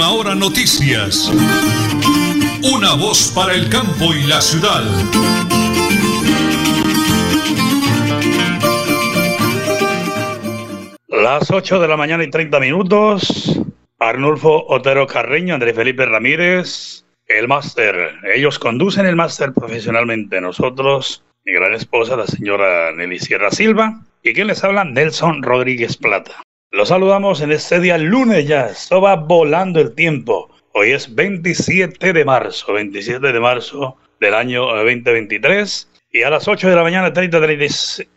Hora noticias. Una voz para el campo y la ciudad. Las 8 de la mañana y 30 minutos. Arnulfo Otero Carreño, Andrés Felipe Ramírez, el máster. Ellos conducen el máster profesionalmente. Nosotros, mi gran esposa, la señora Nelly Sierra Silva, y quien les habla, Nelson Rodríguez Plata. Los saludamos en este día lunes ya. Esto va volando el tiempo. Hoy es 27 de marzo, 27 de marzo del año 2023. Y a las 8 de la mañana, 30,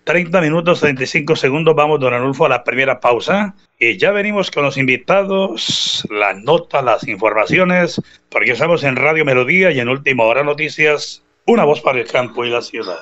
30, minutos, 35 segundos, vamos, don Anulfo, a la primera pausa. Y ya venimos con los invitados, las notas, las informaciones, porque estamos en Radio Melodía y en Última Hora Noticias, una voz para el campo y la ciudad.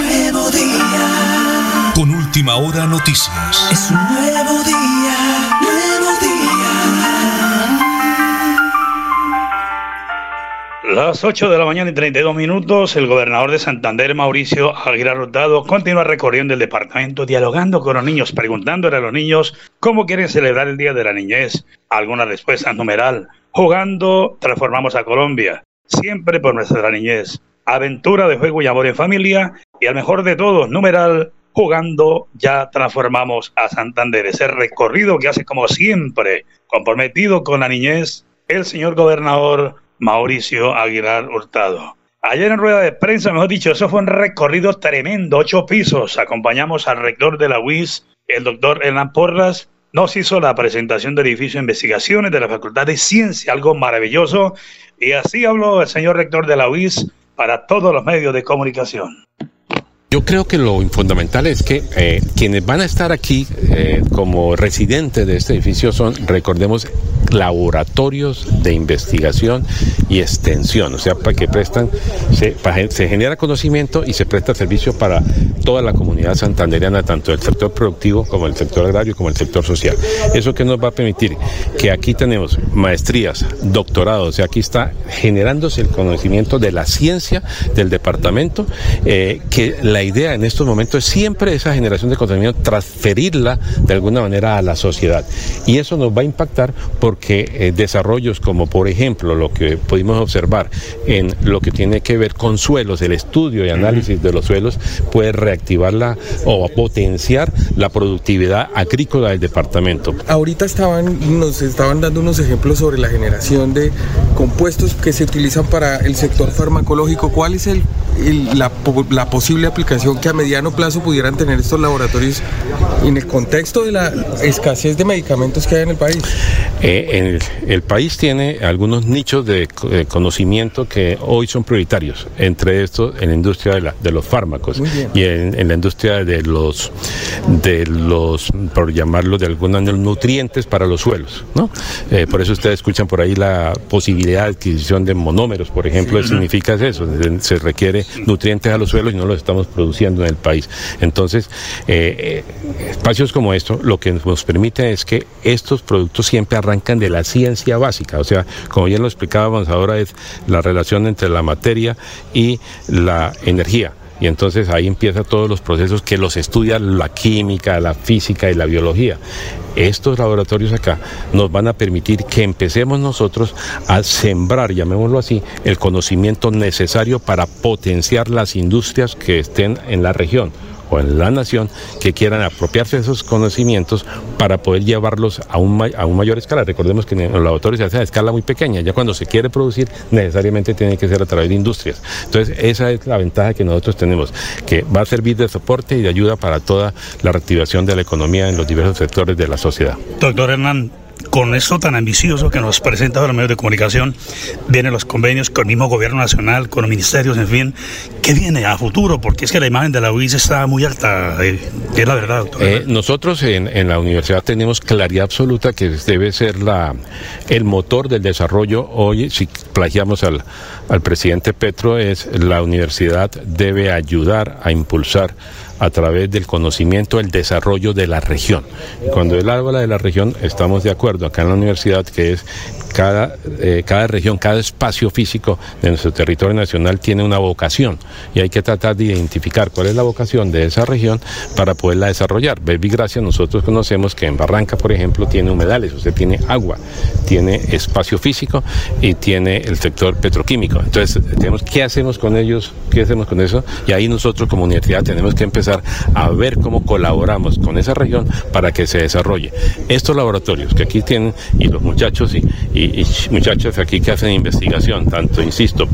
día. Con última hora noticias. Es un nuevo día, nuevo día. Las 8 de la mañana y 32 minutos, el gobernador de Santander, Mauricio Aguilar Hurtado, continúa recorriendo el departamento, dialogando con los niños, preguntándole a los niños cómo quieren celebrar el Día de la Niñez. Alguna respuesta numeral. Jugando, transformamos a Colombia siempre por nuestra niñez. Aventura de juego y amor en familia y al mejor de todos, numeral, jugando ya transformamos a Santander. Ese recorrido que hace como siempre, comprometido con la niñez, el señor gobernador Mauricio Aguilar Hurtado. Ayer en rueda de prensa, mejor dicho, eso fue un recorrido tremendo, ocho pisos. Acompañamos al rector de la UIS, el doctor Hernán Porras, nos hizo la presentación del edificio de investigaciones de la Facultad de Ciencia, algo maravilloso. Y así habló el señor rector de la UIS para todos los medios de comunicación. Yo creo que lo fundamental es que eh, quienes van a estar aquí eh, como residentes de este edificio son, recordemos, laboratorios de investigación y extensión, o sea, para que prestan, se, se genera conocimiento y se presta servicio para toda la comunidad santandereana, tanto el sector productivo como el sector agrario como el sector social. Eso que nos va a permitir que aquí tenemos maestrías, doctorados, o sea, aquí está generándose el conocimiento de la ciencia del departamento, eh, que la idea en estos momentos es siempre esa generación de conocimiento, transferirla de alguna manera a la sociedad. Y eso nos va a impactar porque eh, desarrollos como por ejemplo lo que pudimos observar en lo que tiene que ver con suelos, el estudio y análisis de los suelos puede reactivar o potenciar la productividad agrícola del departamento. Ahorita estaban, nos estaban dando unos ejemplos sobre la generación de compuestos que se utilizan para el sector farmacológico. ¿Cuál es el la, la, posible aplicación que a mediano plazo pudieran tener estos laboratorios en el contexto de la escasez de medicamentos que hay en el país? Eh, el, país tiene algunos nichos de, conocimiento que hoy son prioritarios, entre estos en la industria de, la, de los fármacos y en, la industria de los, de los, por llamarlo de manera, nutrientes para los suelos. ¿no? Eh, por eso ustedes escuchan por ahí la posibilidad de adquisición de monómeros, por ejemplo, significa eso, se requiere nutrientes a los suelos y no los estamos produciendo en el país. Entonces, eh, espacios como esto lo que nos permite es que estos productos siempre arrancan de la ciencia básica, o sea, como ya lo explicábamos ahora, es la relación entre la materia y la energía. Y entonces ahí empiezan todos los procesos que los estudia la química, la física y la biología. Estos laboratorios acá nos van a permitir que empecemos nosotros a sembrar, llamémoslo así, el conocimiento necesario para potenciar las industrias que estén en la región o en la nación que quieran apropiarse esos conocimientos para poder llevarlos a un, a un mayor escala. Recordemos que en los laboratorios se hace a escala muy pequeña, ya cuando se quiere producir necesariamente tiene que ser a través de industrias. Entonces esa es la ventaja que nosotros tenemos, que va a servir de soporte y de ayuda para toda la reactivación de la economía en los diversos sectores de la sociedad. Doctor Hernán, con esto tan ambicioso que nos presenta los medios de comunicación, vienen los convenios con el mismo gobierno nacional, con los ministerios, en fin. ¿Qué viene a futuro? Porque es que la imagen de la UIS está muy alta, eh, es la verdad, doctor. Eh, nosotros en, en, la universidad tenemos claridad absoluta que debe ser la, el motor del desarrollo. Hoy, si plagiamos al, al presidente Petro, es la universidad debe ayudar a impulsar a través del conocimiento, el desarrollo de la región. Cuando él habla de la región, estamos de acuerdo acá en la universidad que es cada, eh, cada región, cada espacio físico de nuestro territorio nacional tiene una vocación y hay que tratar de identificar cuál es la vocación de esa región para poderla desarrollar. Baby Gracia, nosotros conocemos que en Barranca, por ejemplo, tiene humedales, usted tiene agua, tiene espacio físico y tiene el sector petroquímico. Entonces, tenemos qué hacemos con ellos, qué hacemos con eso y ahí nosotros como universidad tenemos que empezar a ver cómo colaboramos con esa región para que se desarrolle. Estos laboratorios que aquí tienen y los muchachos y, muchachas aquí que hacen investigación, tanto, insisto,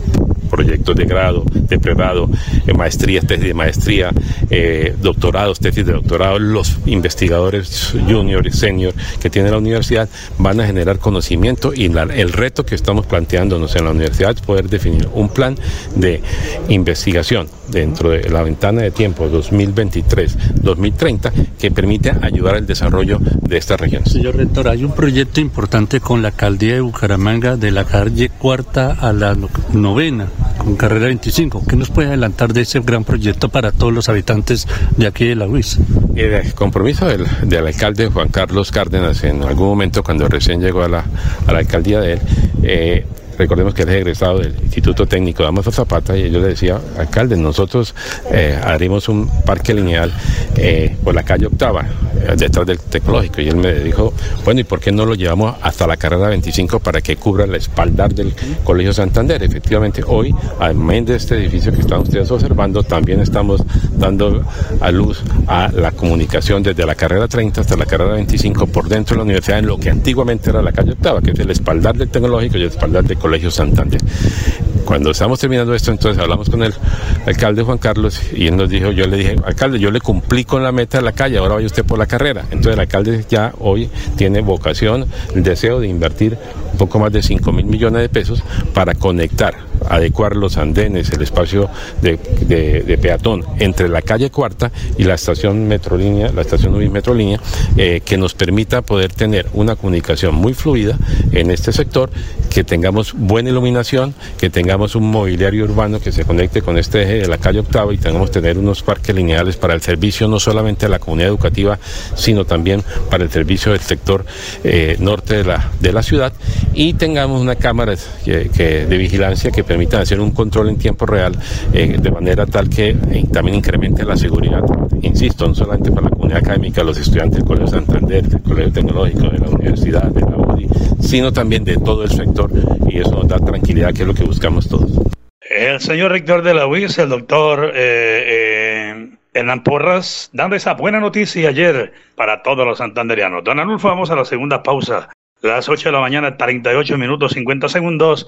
proyectos de grado, de pregrado, eh, maestrías, tesis de maestría, eh, doctorados, tesis de doctorado, los investigadores junior y senior que tiene la universidad van a generar conocimiento y el reto que estamos planteándonos en la universidad es poder definir un plan de investigación dentro de la ventana de tiempo 2023-2030 que permite ayudar al desarrollo de esta región. Señor rector, hay un proyecto importante con la alcaldía de Bucaramanga de la calle cuarta a la novena con carrera 25. ¿Qué nos puede adelantar de ese gran proyecto para todos los habitantes de aquí de la UIS? El compromiso del, alcalde Juan Carlos Cárdenas en algún momento cuando recién llegó a la, a la alcaldía de él, eh, Recordemos que él es egresado del Instituto Técnico de Amazo Zapata y yo le decía, alcalde, nosotros eh, haremos un parque lineal eh, por la calle Octava, eh, detrás del tecnológico. Y él me dijo, bueno, ¿y por qué no lo llevamos hasta la carrera 25 para que cubra la espaldar del Colegio Santander? Efectivamente, hoy, además de este edificio que están ustedes observando, también estamos dando a luz a la comunicación desde la carrera 30 hasta la carrera 25 por dentro de la universidad, en lo que antiguamente era la calle Octava, que es el espaldar del tecnológico y el espaldar del Colegio Santander. Cuando estamos terminando esto, entonces hablamos con el alcalde Juan Carlos y él nos dijo, yo le dije, alcalde, yo le cumplí con la meta de la calle, ahora vaya usted por la carrera. Entonces el alcalde ya hoy tiene vocación, el deseo de invertir un poco más de 5 mil millones de pesos para conectar, adecuar los andenes, el espacio de, peatón entre la calle Cuarta y la estación Metrolínea, la estación UBI Metrolínea, eh, que nos permita poder tener una comunicación muy fluida en este sector, que tengamos buena iluminación, que tengamos un mobiliario urbano que se conecte con este eje de la calle Octava y tengamos tener unos parques lineales para el servicio no solamente de la comunidad educativa, sino también para el servicio del sector eh, norte de la, de la ciudad. Y tengamos una cámara de vigilancia que permita hacer un control en tiempo real eh, de manera tal que eh, también incremente la seguridad, insisto, no solamente para la comunidad académica, los estudiantes del Colegio Santander, del Colegio Tecnológico, de la Universidad, de la UDI, sino también de todo el sector y eso nos da tranquilidad que es lo que buscamos todos. El señor rector de la UIS, el doctor eh, eh, Hernán Porras, dando esa buena noticia ayer para todos los santanderianos. Don Anulfo, vamos a la segunda pausa. Las 8 de la mañana, 38 minutos 50 segundos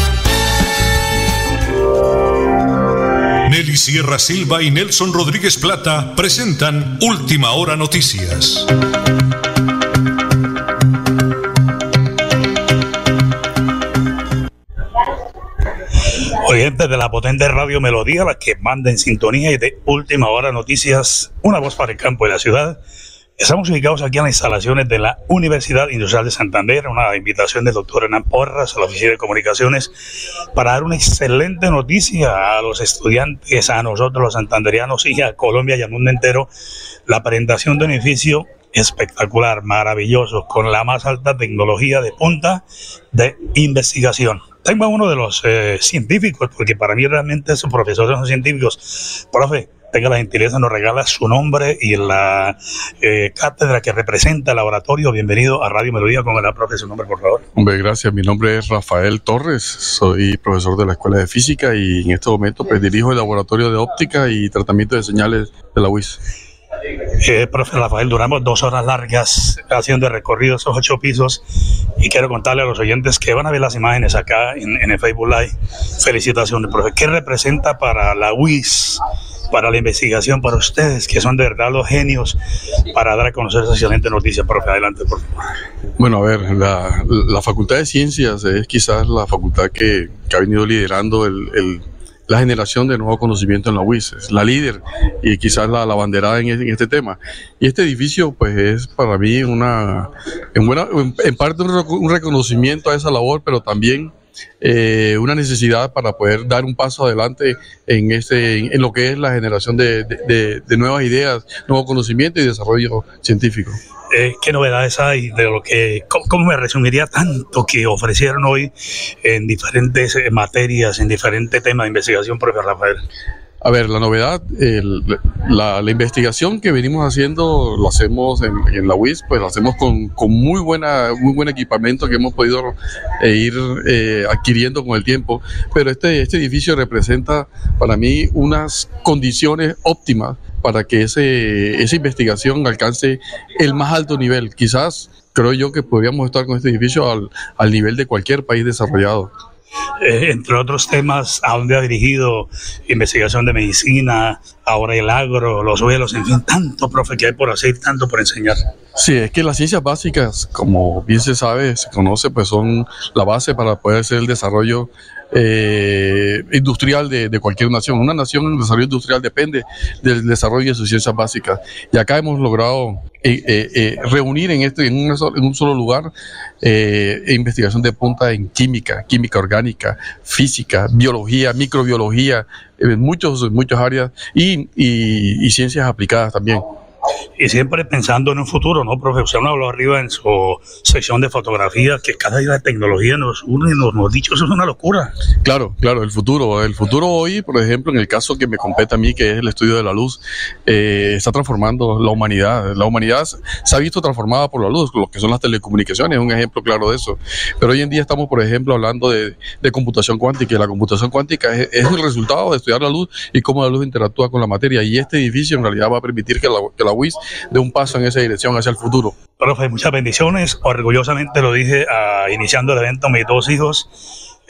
Nelly Sierra Silva y Nelson Rodríguez Plata presentan Última Hora Noticias. Oyentes de la potente radio Melodía, la que manda en sintonía y de Última Hora Noticias, una voz para el campo de la ciudad. Estamos ubicados aquí en las instalaciones de la Universidad Industrial de Santander, una invitación del doctor Hernán Porras a la Oficina de Comunicaciones para dar una excelente noticia a los estudiantes, a nosotros los santanderianos y a Colombia y al mundo entero, la presentación de un edificio espectacular, maravilloso, con la más alta tecnología de punta de investigación. Tengo a uno de los eh, científicos, porque para mí realmente esos profesores son científicos. Profe, tenga la gentileza, nos regala su nombre y la eh, cátedra que representa el laboratorio. Bienvenido a Radio Melodía con el profe, su nombre, por favor. Hombre, gracias. Mi nombre es Rafael Torres, soy profesor de la Escuela de Física y en este momento pues, dirijo el laboratorio de óptica y tratamiento de señales de la UIS. Eh, profe Rafael, duramos dos horas largas haciendo recorrido esos ocho pisos y quiero contarle a los oyentes que van a ver las imágenes acá en, en el Facebook Live. Felicitaciones, profe. ¿Qué representa para la UIS, para la investigación, para ustedes, que son de verdad los genios, para dar a conocer esa excelente noticia? Profe, adelante, por favor. Bueno, a ver, la, la Facultad de Ciencias es quizás la facultad que, que ha venido liderando el, el la generación de nuevo conocimiento en la UIS, es la líder y quizás la, la banderada en, en, este tema. Y este edificio, pues, es para mí una, en, buena, en, en parte un, un, reconocimiento a esa labor, pero también eh, una necesidad para poder dar un paso adelante en, este, en, en lo que es la generación de, de, de, de nuevas ideas, nuevo conocimiento y desarrollo científico eh, qué novedades hay de lo que, ¿cómo, ¿cómo, me resumiría tanto que ofrecieron hoy en diferentes materias, en diferentes temas de investigación, profesor Rafael? A ver, la novedad, la, investigación que venimos haciendo, lo hacemos en, la UIS, pues lo hacemos con, con, muy, buena, muy buen equipamiento que hemos podido eh, ir eh, adquiriendo con el tiempo, pero este, este edificio representa para mí unas condiciones óptimas para que ese, esa investigación alcance el más alto nivel. Quizás creo yo que podríamos estar con este edificio al, al nivel de cualquier país desarrollado. Eh, entre otros temas, a dónde ha dirigido investigación de medicina, ahora el agro, los suelos, en fin, tanto, profe, que hay por hacer, tanto por enseñar. Sí, es que las ciencias básicas, como bien se sabe, se conoce, pues son la base para poder hacer el desarrollo eh, industrial de, de, cualquier nación. Una nación en desarrollo industrial depende del desarrollo de sus ciencias básicas. Y acá hemos logrado eh, eh, eh reunir en, este, en, un, en un solo lugar eh, investigación de punta en química, química orgánica, física, biología, microbiología, muchos, muchas áreas y, y, y ciencias aplicadas también. Y siempre pensando en un futuro, ¿no, profe? Usted habló arriba en su sección de fotografía que cada día la tecnología nos une, nos, nos dicho, eso es una locura. Claro, claro, el futuro. El futuro hoy, por ejemplo, en el caso que me compete a mí, que es el estudio de la luz, eh, está transformando la humanidad. La humanidad se ha visto transformada por la luz, lo que son las telecomunicaciones, es un ejemplo claro de eso. Pero hoy en día estamos, por ejemplo, hablando de, de computación cuántica y la computación cuántica es, es, el resultado de estudiar la luz y cómo la luz interactúa con la materia. Y este edificio en realidad va a permitir que la, que la UIS dé un paso en esa dirección hacia el futuro. Profe, muchas bendiciones. Orgullosamente lo dije uh, iniciando el evento, mis dos hijos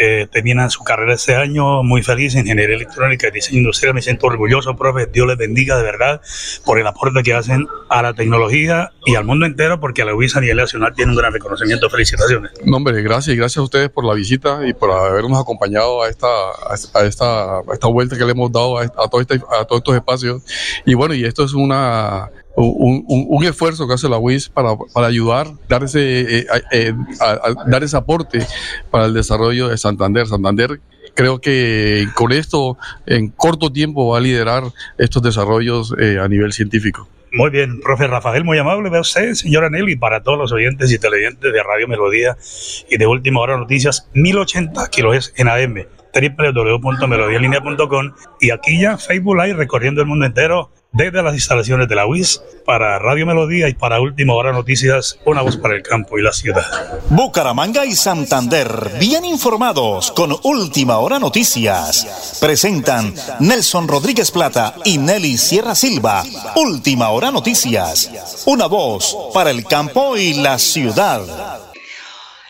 eh, terminan su carrera este año, muy feliz en ingeniería electrónica y diseño industrial. Me siento orgulloso, profe. Dios les bendiga de verdad por el aporte que hacen a la tecnología y al mundo entero, porque a la UIS a nivel nacional tiene un gran reconocimiento. Felicitaciones. No, hombre, gracias gracias a ustedes por la visita y por habernos acompañado a esta, a esta, a esta vuelta que le hemos dado a, a, todo este, a todos estos espacios. Y bueno, y esto es una un, un, un, esfuerzo que hace la UIS para, para ayudar, dar ese, eh, eh, a, a, dar ese aporte para el desarrollo de Santander. Santander creo que con esto en corto tiempo va a liderar estos desarrollos eh, a nivel científico. Muy bien, profe Rafael, muy amable de usted, señora Nelly, para todos los oyentes y televidentes de Radio Melodía y de Última Hora Noticias, 1080 kilos en AM, www.melodialinea.com y aquí ya Facebook Live recorriendo el mundo entero desde las instalaciones de la UIS para Radio Melodía y para Última Hora Noticias, una voz para el campo y la ciudad. Bucaramanga y Santander, bien informados con Última Hora Noticias. Presentan Nelson Rodríguez Plata y Nelly Sierra Silva. Última Hora Noticias, una voz para el campo y la ciudad.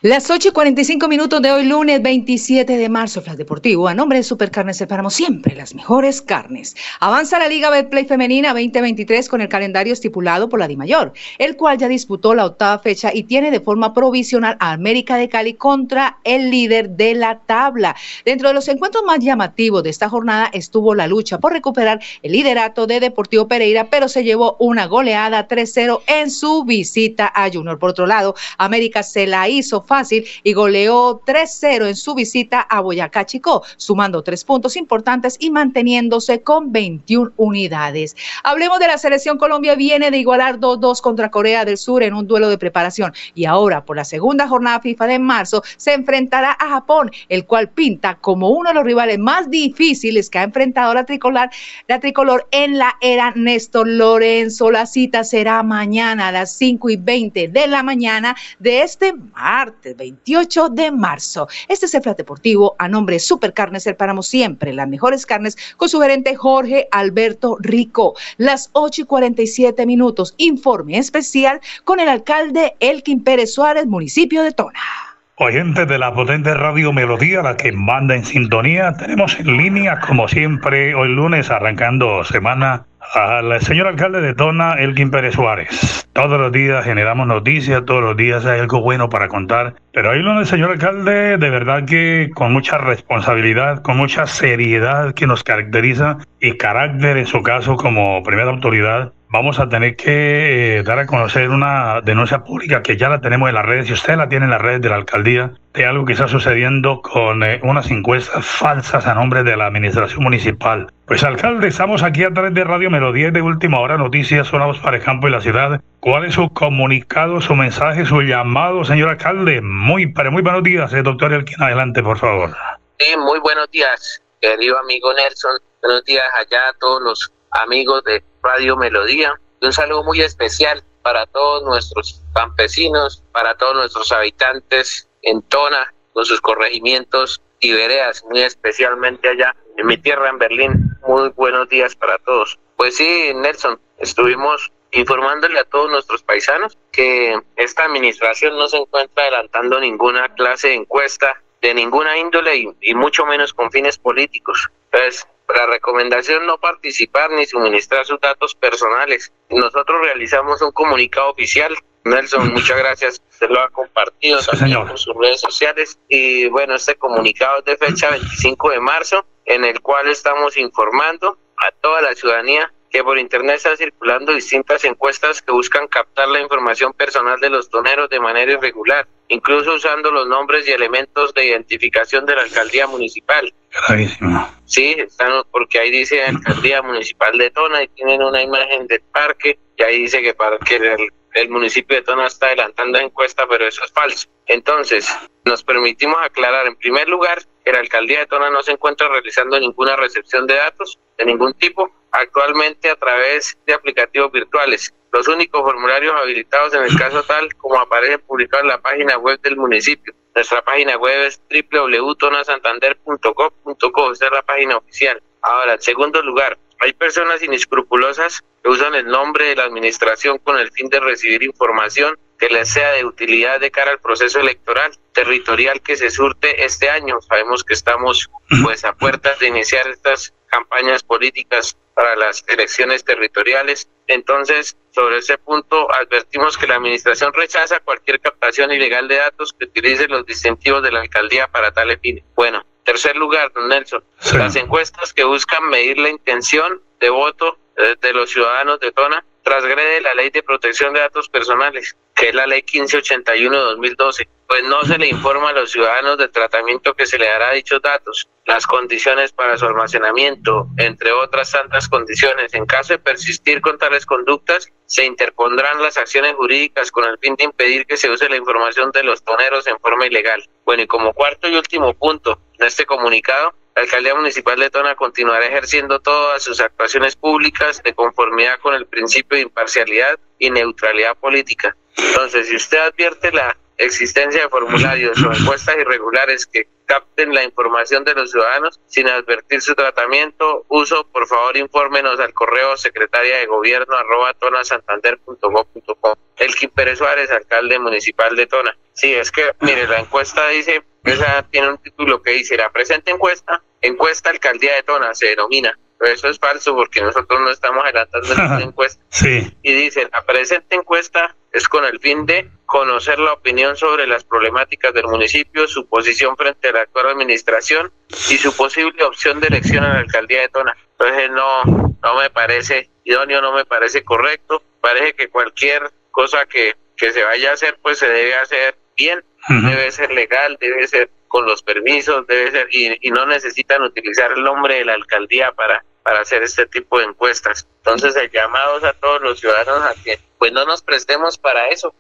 Las 8 y 45 minutos de hoy, lunes 27 de marzo, Flash Deportivo. A nombre de Supercarnes separamos siempre las mejores carnes. Avanza la Liga Betplay Femenina 2023 con el calendario estipulado por la DIMAYOR, el cual ya disputó la octava fecha y tiene de forma provisional a América de Cali contra el líder de la tabla. Dentro de los encuentros más llamativos de esta jornada estuvo la lucha por recuperar el liderato de Deportivo Pereira, pero se llevó una goleada 3-0 en su visita a Junior. Por otro lado, América se la hizo fácil y goleó 3-0 en su visita a Boyacá Chico, sumando tres puntos importantes y manteniéndose con 21 unidades. Hablemos de la selección Colombia, viene de igualar 2-2 contra Corea del Sur en un duelo de preparación y ahora por la segunda jornada FIFA de marzo se enfrentará a Japón, el cual pinta como uno de los rivales más difíciles que ha enfrentado la tricolor, la tricolor en la era Néstor Lorenzo. La cita será mañana a las 5 y 20 de la mañana de este martes 28 de marzo. Este es el Flat Deportivo a nombre de Supercarnes El Siempre, las mejores carnes con su gerente Jorge Alberto Rico. Las 8 y 47 minutos. Informe especial con el alcalde Elkin Pérez Suárez, municipio de Tona. Oyentes de la potente radio Melodía, la que manda en sintonía, tenemos en línea, como siempre, hoy lunes, arrancando semana, al señor alcalde de Tona, Elkin Pérez Suárez. Todos los días generamos noticias, todos los días hay algo bueno para contar. Pero hoy lunes, señor alcalde, de verdad que con mucha responsabilidad, con mucha seriedad que nos caracteriza y carácter en su caso como primera autoridad, vamos a tener que eh, dar a conocer una denuncia pública que ya la tenemos en las redes, si usted la tiene en las redes de la alcaldía, de algo que está sucediendo con eh, unas encuestas falsas a nombre de la administración municipal. Pues alcalde, estamos aquí a través de Radio Melodía de Última Hora Noticias, sonamos para el campo y la ciudad. ¿Cuál es su comunicado, su mensaje, su llamado, señor alcalde? Muy, pero muy buenos días, eh, doctor Elkin, adelante, por favor. Sí, muy buenos días, querido amigo Nelson. Buenos días allá a todos los amigos de Radio Melodía. Un saludo muy especial para todos nuestros campesinos, para todos nuestros habitantes en Tona, con sus corregimientos y veredas, muy especialmente allá en mi tierra, en Berlín. Muy buenos días para todos. Pues sí, Nelson, estuvimos informándole a todos nuestros paisanos que esta administración no se encuentra adelantando ninguna clase de encuesta de ninguna índole y, y mucho menos con fines políticos. Entonces, la recomendación no participar ni suministrar sus datos personales. Nosotros realizamos un comunicado oficial. Nelson, muchas gracias. Usted lo ha compartido también con sus redes sociales. Y bueno, este comunicado es de fecha 25 de marzo, en el cual estamos informando a toda la ciudadanía que por internet están circulando distintas encuestas que buscan captar la información personal de los toneros de manera irregular, incluso usando los nombres y elementos de identificación de la alcaldía municipal. Gravísimo. Sí, están, porque ahí dice alcaldía municipal de Tona y tienen una imagen del parque y ahí dice que, para, que el, el municipio de Tona está adelantando la encuesta, pero eso es falso. Entonces, nos permitimos aclarar en primer lugar que la alcaldía de Tona no se encuentra realizando ninguna recepción de datos de ningún tipo actualmente a través de aplicativos virtuales. Los únicos formularios habilitados en el caso tal como aparece publicado en la página web del municipio. Nuestra página web es www.tonasantander.gov.co, esa es la página oficial. Ahora, en segundo lugar, hay personas inescrupulosas que usan el nombre de la administración con el fin de recibir información que les sea de utilidad de cara al proceso electoral territorial que se surte este año. Sabemos que estamos pues a puertas de iniciar estas campañas políticas para las elecciones territoriales. Entonces, sobre ese punto, advertimos que la Administración rechaza cualquier captación ilegal de datos que utilice los distintivos de la alcaldía para tal fin. Bueno, tercer lugar, don Nelson, las encuestas que buscan medir la intención de voto eh, de los ciudadanos de Tona transgrede la ley de protección de datos personales, que es la ley 1581 de 2012, pues no se le informa a los ciudadanos del tratamiento que se le dará a dichos datos, las condiciones para su almacenamiento, entre otras tantas condiciones. En caso de persistir con tales conductas, se interpondrán las acciones jurídicas con el fin de impedir que se use la información de los toneros en forma ilegal. Bueno, y como cuarto y último punto en este comunicado, la Alcaldía Municipal de Tona continuará ejerciendo todas sus actuaciones públicas de conformidad con el principio de imparcialidad y neutralidad política. Entonces, si usted advierte la existencia de formularios o encuestas irregulares que capten la información de los ciudadanos sin advertir su tratamiento, uso, por favor infórmenos al correo secretaria de gobierno arroba tonasantander.gov.com. Elkin Pérez Suárez, alcalde municipal de Tona. Sí, es que, mire, la encuesta dice, esa tiene un título que dice, la presente encuesta, encuesta alcaldía de Tona, se denomina. Pero eso es falso porque nosotros no estamos adelantando la encuesta. Sí. Y dice, la presente encuesta es con el fin de conocer la opinión sobre las problemáticas del municipio, su posición frente a la actual administración y su posible opción de elección a la alcaldía de Tona. Entonces no, no me parece idóneo, no me parece correcto. Parece que cualquier cosa que, que se vaya a hacer, pues se debe hacer bien, debe ser legal, debe ser con los permisos, debe ser, y, y no necesitan utilizar el nombre de la alcaldía para, para hacer este tipo de encuestas. Entonces, el llamado a todos los ciudadanos a que pues no nos prestemos para eso.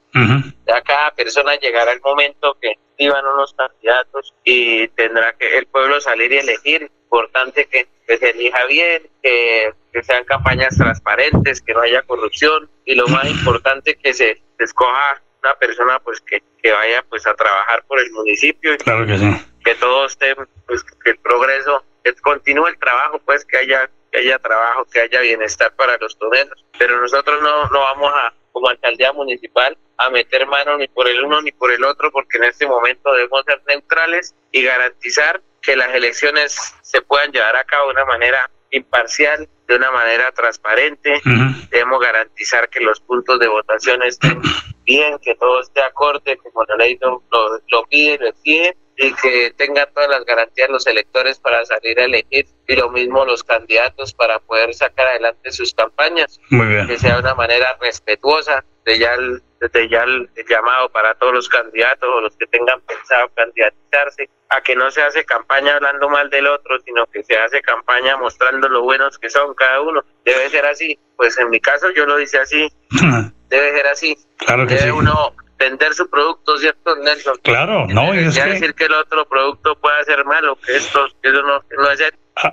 Ya cada persona llegará el momento que iban unos candidatos y tendrá que el pueblo salir y elegir. Importante que, que se elija bien, que, que sean campañas transparentes, que no haya corrupción y lo más importante que se escoja una persona pues que, que vaya pues a trabajar por el municipio y Claro que sí. que todo esté pues que el progreso que continúe el trabajo pues que haya que haya trabajo que haya bienestar para los toneros pero nosotros no no vamos a como alcaldía municipal a meter mano ni por el uno ni por el otro porque en este momento debemos ser neutrales y garantizar que las elecciones se puedan llevar a cabo de una manera imparcial, de una manera transparente. Debemos garantizar que los puntos de votación estén bien, que todo esté acorde como la ley lo, lo, lo pide, lo exige y que tengan todas las garantías los electores para salir a elegir y lo mismo los candidatos para poder sacar adelante sus campañas. Muy bien. Que sea de una manera respetuosa, de ya el, desde ya el, el llamado para todos los candidatos o los que tengan pensado candidatizarse, a que no se hace campaña hablando mal del otro, sino que se hace campaña mostrando lo buenos que son cada uno. Debe ser así. Pues en mi caso yo lo hice así. Debe ser así. Claro que Debe sí. uno vender su producto, ¿cierto, Nelson? Claro, no, y es que- decir que el otro producto pueda ser malo, que esto, que eso no, que no es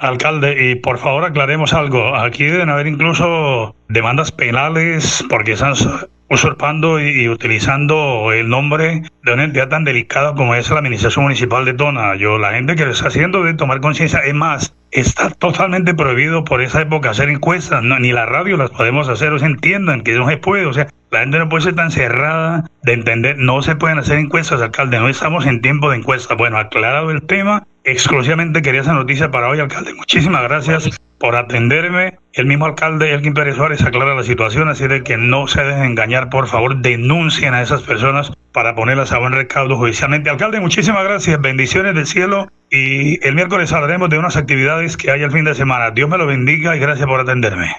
Alcalde, y por favor aclaremos algo. Aquí deben haber incluso demandas penales porque su- usurpando y, utilizando el nombre de una entidad tan delicada como es la Administración Municipal de Tona. Yo, la gente que lo está haciendo debe tomar conciencia. Es más, está totalmente prohibido por esa época hacer encuestas. Ni la radio las podemos hacer. O sea, entiendan que no se puede. O sea, la gente no puede ser tan cerrada de entender. No se pueden hacer encuestas, alcalde. No estamos en tiempo de encuestas. Bueno, aclarado el tema, exclusivamente quería esa noticia para hoy, alcalde. Muchísimas gracias por atenderme. El mismo alcalde, Elkin Pérez Suárez, aclara la situación, así de que no se dejen engañar, por favor, denuncien a esas personas para ponerlas a buen recaudo judicialmente. Alcalde, muchísimas gracias, bendiciones del cielo y el miércoles hablaremos de unas actividades que hay el fin de semana. Dios me lo bendiga y gracias por atenderme.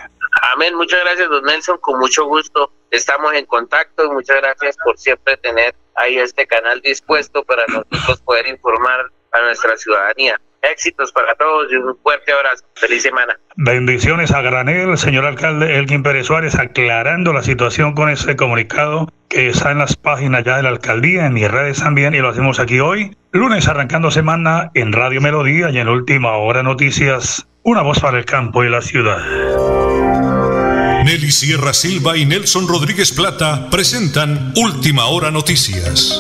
Amén. Muchas gracias, don Nelson. Con mucho gusto estamos en contacto muchas gracias por siempre tener ahí este canal dispuesto para nosotros poder informar a nuestra ciudadanía. Éxitos para todos y un fuerte abrazo. Feliz semana. Bendiciones a granel, señor alcalde Elkin Pérez Suárez, aclarando la situación con ese comunicado que está en las páginas ya de la alcaldía, en mis redes también, y lo hacemos aquí hoy. Lunes arrancando semana en Radio Melodía y en Última Hora Noticias, una voz para el campo y la ciudad. Nelly Sierra Silva y Nelson Rodríguez Plata presentan Última Hora Noticias.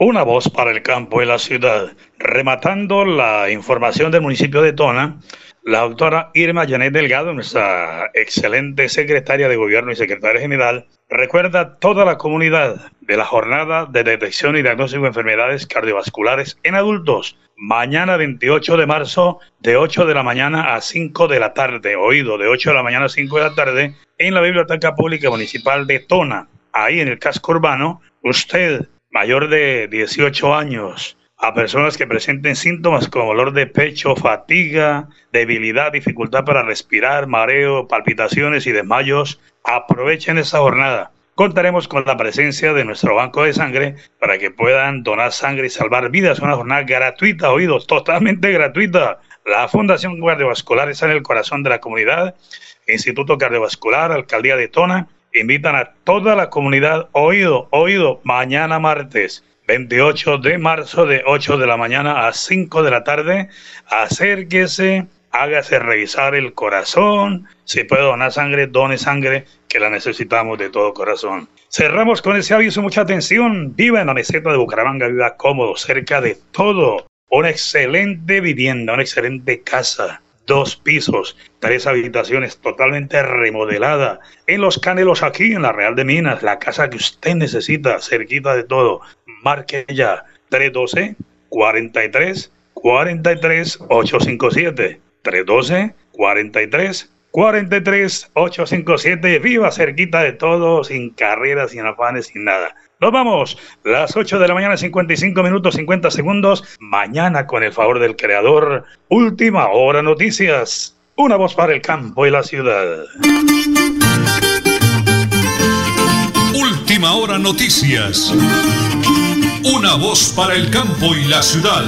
Una voz para el campo y la ciudad. Rematando la información del municipio de Tona, la doctora Irma Janet Delgado, nuestra excelente secretaria de Gobierno y secretaria general, recuerda a toda la comunidad de la jornada de detección y diagnóstico de enfermedades cardiovasculares en adultos. Mañana 28 de marzo, de 8 de la mañana a 5 de la tarde, oído, de 8 de la mañana a 5 de la tarde, en la Biblioteca Pública Municipal de Tona, ahí en el casco urbano, usted mayor de 18 años a personas que presenten síntomas como dolor de pecho, fatiga, debilidad, dificultad para respirar, mareo, palpitaciones y desmayos, aprovechen esa jornada. Contaremos con la presencia de nuestro banco de sangre para que puedan donar sangre y salvar vidas. Una jornada gratuita, oídos, totalmente gratuita. La Fundación Cardiovascular está en el corazón de la comunidad. Instituto Cardiovascular, Alcaldía de Tona, invitan a toda la comunidad, oído, oído, mañana martes 28 de marzo de 8 de la mañana a 5 de la tarde, acérquese, hágase revisar el corazón, si puede donar sangre, done sangre, que la necesitamos de todo corazón. Cerramos con ese aviso, mucha atención, viva en la meseta de Bucaramanga, viva cómodo, cerca de todo, una excelente vivienda, una excelente casa dos pisos, tres habitaciones totalmente remodelada. En Los Canelos, aquí en la Real de Minas, la casa que usted necesita, cerquita de todo. Marque ya 312 43 43 857 312 43 43 857 viva cerquita de todo sin carreras sin afanes sin nada nos vamos, las 8 de la mañana, 55 minutos, 50 segundos. Mañana, con el favor del creador, última hora noticias. Una voz para el campo y la ciudad. Última hora noticias. Una voz para el campo y la ciudad.